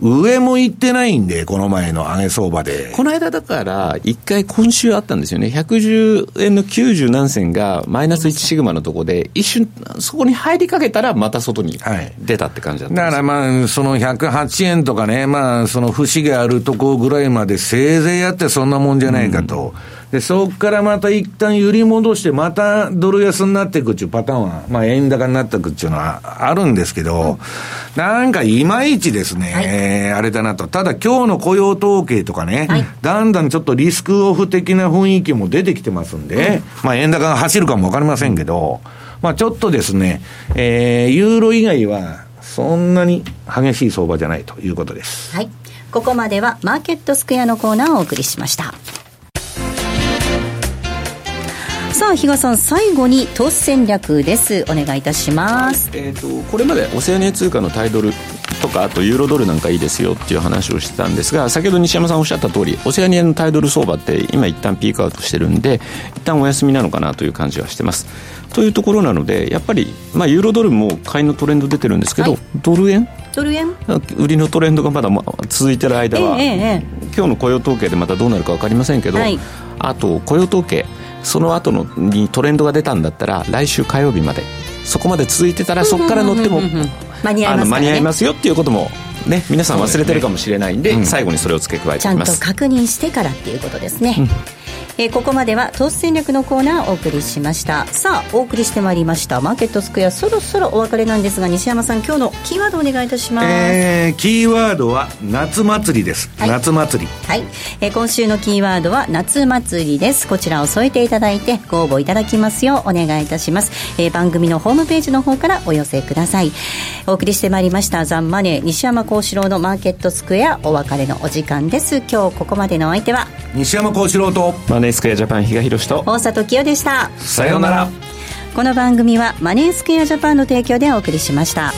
[SPEAKER 2] 上も行ってないんで、この前の上げ相場で。
[SPEAKER 3] この間だから、一回今週あったんですよね。110円の90何銭がマイナス1シグマのとこで、一瞬、そこに入りかけたら、また外に
[SPEAKER 2] はい
[SPEAKER 3] 出たって感じだったん
[SPEAKER 2] だ
[SPEAKER 3] です
[SPEAKER 2] からまあ、その108円とかね、まあ、その節があるとこぐらいまでせいぜいやってそんなもんじゃないかと。で、そこからまた一旦揺り戻して、またドル安になっていくっていうパターンは、まあ、円高になっていくっていうのはあるんですけど、なんかいまいちですね、
[SPEAKER 4] はい。
[SPEAKER 2] えーあれだなと。ただ今日の雇用統計とかね、
[SPEAKER 4] はい。
[SPEAKER 2] だんだんちょっとリスクオフ的な雰囲気も出てきてますんで、まあ円高が走るかもわかりませんけど、まあちょっとですね、えー、ユーロ以外はそんなに激しい相場じゃないということです。
[SPEAKER 4] はい。ここまではマーケットスクエアのコーナーをお送りしましたさあ比嘉さん最後に投資戦略です。お願いいたします。
[SPEAKER 3] えー、とこれまでオセアニア通貨のタイドルとかあとユーロドルなんかいいですよっていう話をしてたんですが先ほど西山さんおっしゃった通りオセアニアのタイドル相場って今一旦ピークアウトしてるんで一旦お休みなのかなという感じはしてます。というところなのでやっぱり、まあ、ユーロドルも買いのトレンド出てるんですけど、
[SPEAKER 4] はい。
[SPEAKER 3] ドル円？
[SPEAKER 4] ドル円？
[SPEAKER 3] 売りのトレンドがまだまあ続いてる間は、
[SPEAKER 4] ええええ。
[SPEAKER 3] 今日の雇用統計でまたどうなるか分かりませんけど、
[SPEAKER 4] はい。
[SPEAKER 3] あと雇用統計その後のにトレンドが出たんだったら来週火曜日まで。そこまで続いてたらそこから乗っても
[SPEAKER 4] うんうんうんうん。
[SPEAKER 3] 間に合いますよっていうこともね皆さん忘れてるかもしれないんで最後にそれを付け加え
[SPEAKER 4] ちゃんと
[SPEAKER 3] ておきます。
[SPEAKER 4] 確認してからっていうことですね、えーここまでは投資戦略のコーナーをお送りしました。さあお送りしてまいりました。マーケットスクエアそろそろお別れなんですが西山さん今日のキーワードお願いいたします、
[SPEAKER 2] えー、キーワードは夏祭りです。
[SPEAKER 4] はい。
[SPEAKER 2] 夏祭り。
[SPEAKER 4] はい、えー今週のキーワードは夏祭りです。こちらを添えていただいてご応募いただきますようお願いいたします、えー番組のホームページの方からお寄せください。お送りしてまいりましたザンマネー西山幸四郎のマーケットスクエアお別れのお時間です。今日ここまでのお相手は
[SPEAKER 2] 西山幸四郎と、
[SPEAKER 3] マネースクエアジャパン比嘉宏と。
[SPEAKER 4] 大里清でした。
[SPEAKER 2] さようなら。
[SPEAKER 4] この番組はマネースクエアジャパンの提供でお送りしました